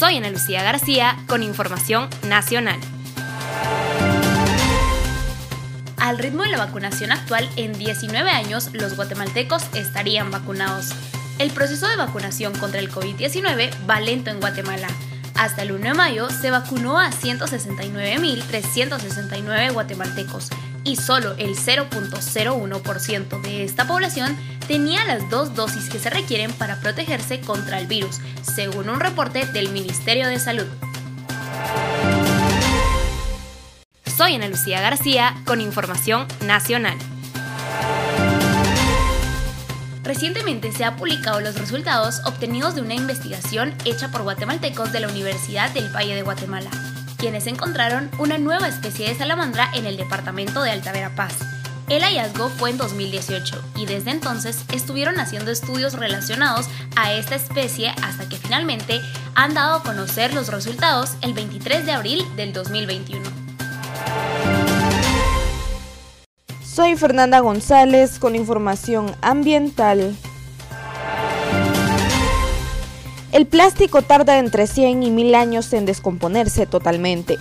Soy Ana Lucía García con información nacional. Al ritmo de la vacunación actual, en 19 años los guatemaltecos estarían vacunados. El proceso de vacunación contra el COVID-19 va lento en Guatemala. Hasta el 1 de mayo se vacunó a 169.369 guatemaltecos y solo el 0.01% de esta población tenía las dos dosis que se requieren para protegerse contra el virus, según un reporte del Ministerio de Salud. Soy Ana Lucía García con información nacional. Recientemente se han publicado los resultados obtenidos de una investigación hecha por guatemaltecos de la Universidad del Valle de Guatemala, quienes encontraron una nueva especie de salamandra en el departamento de Alta Verapaz. El hallazgo fue en 2018 y desde entonces estuvieron haciendo estudios relacionados a esta especie hasta que finalmente han dado a conocer los resultados el 23 de abril del 2021. Soy Fernanda González con información ambiental. El plástico tarda entre 100 y 1000 años en descomponerse totalmente.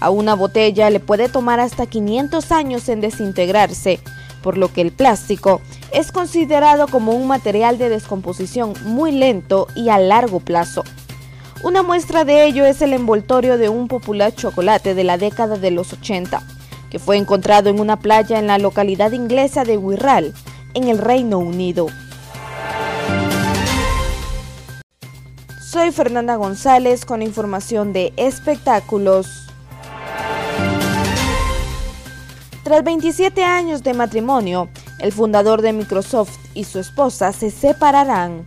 A una botella le puede tomar hasta 500 años en desintegrarse, por lo que el plástico es considerado como un material de descomposición muy lento y a largo plazo. Una muestra de ello es el envoltorio de un popular chocolate de la década de los 80 que fue encontrado en una playa en la localidad inglesa de Wirral, en el Reino Unido. Soy Fernanda González con información de espectáculos. Tras 27 años de matrimonio, el fundador de Microsoft y su esposa se separarán.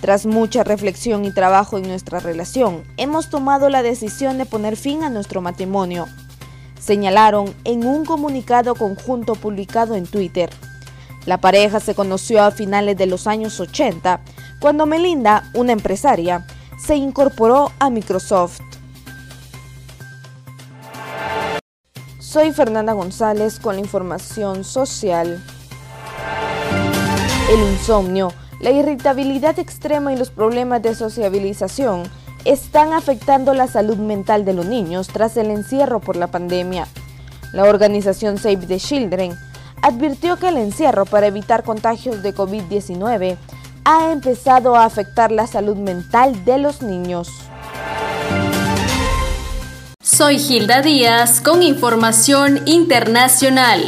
Tras mucha reflexión y trabajo en nuestra relación, hemos tomado la decisión de poner fin a nuestro matrimonio señalaron en un comunicado conjunto publicado en Twitter. La pareja se conoció a finales de los años 80, cuando Melinda, una empresaria, se incorporó a Microsoft. Soy Fernanda González con la información social. El insomnio, la irritabilidad extrema y los problemas de sociabilización están afectando la salud mental de los niños tras el encierro por la pandemia. La organización Save the Children advirtió que el encierro para evitar contagios de COVID-19 ha empezado a afectar la salud mental de los niños. Soy Hilda Díaz con información internacional.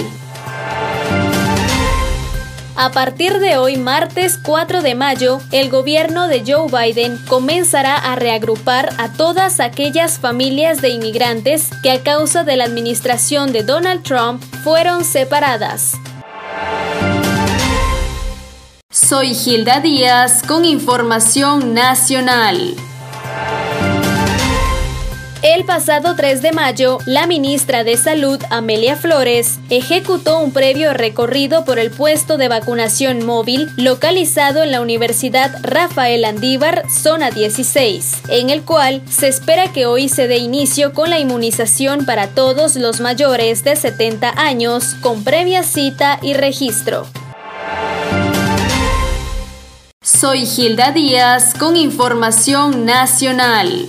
A partir de hoy, martes 4 de mayo, el gobierno de Joe Biden comenzará a reagrupar a todas aquellas familias de inmigrantes que a causa de la administración de Donald Trump fueron separadas. Soy Hilda Díaz con información nacional. El pasado 3 de mayo, la ministra de Salud, Amelia Flores, ejecutó un previo recorrido por el puesto de vacunación móvil localizado en la Universidad Rafael Andívar, zona 16, en el cual se espera que hoy se dé inicio con la inmunización para todos los mayores de 70 años con previa cita y registro. Soy Hilda Díaz con información nacional.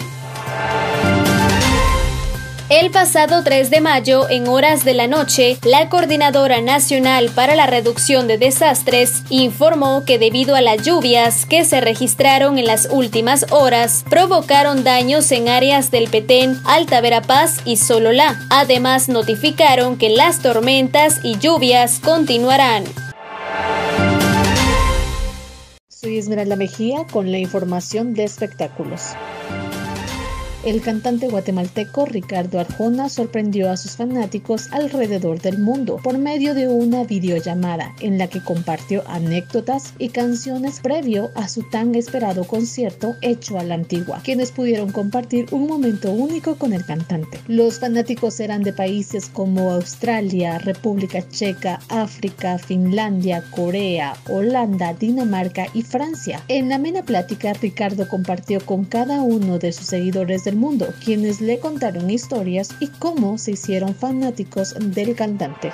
El pasado 3 de mayo, en horas de la noche, la Coordinadora Nacional para la Reducción de Desastres informó que debido a las lluvias que se registraron en las últimas horas, provocaron daños en áreas del Petén, Alta Verapaz y Sololá. Además, notificaron que las tormentas y lluvias continuarán. Soy Esmeralda Mejía con la información de espectáculos. El cantante guatemalteco Ricardo Arjona sorprendió a sus fanáticos alrededor del mundo por medio de una videollamada en la que compartió anécdotas y canciones previo a su tan esperado concierto hecho a la antigua, quienes pudieron compartir un momento único con el cantante. Los fanáticos eran de países como Australia, República Checa, África, Finlandia, Corea, Holanda, Dinamarca y Francia. En la amena plática, Ricardo compartió con cada uno de sus seguidores mundo, quienes le contaron historias y cómo se hicieron fanáticos del cantante.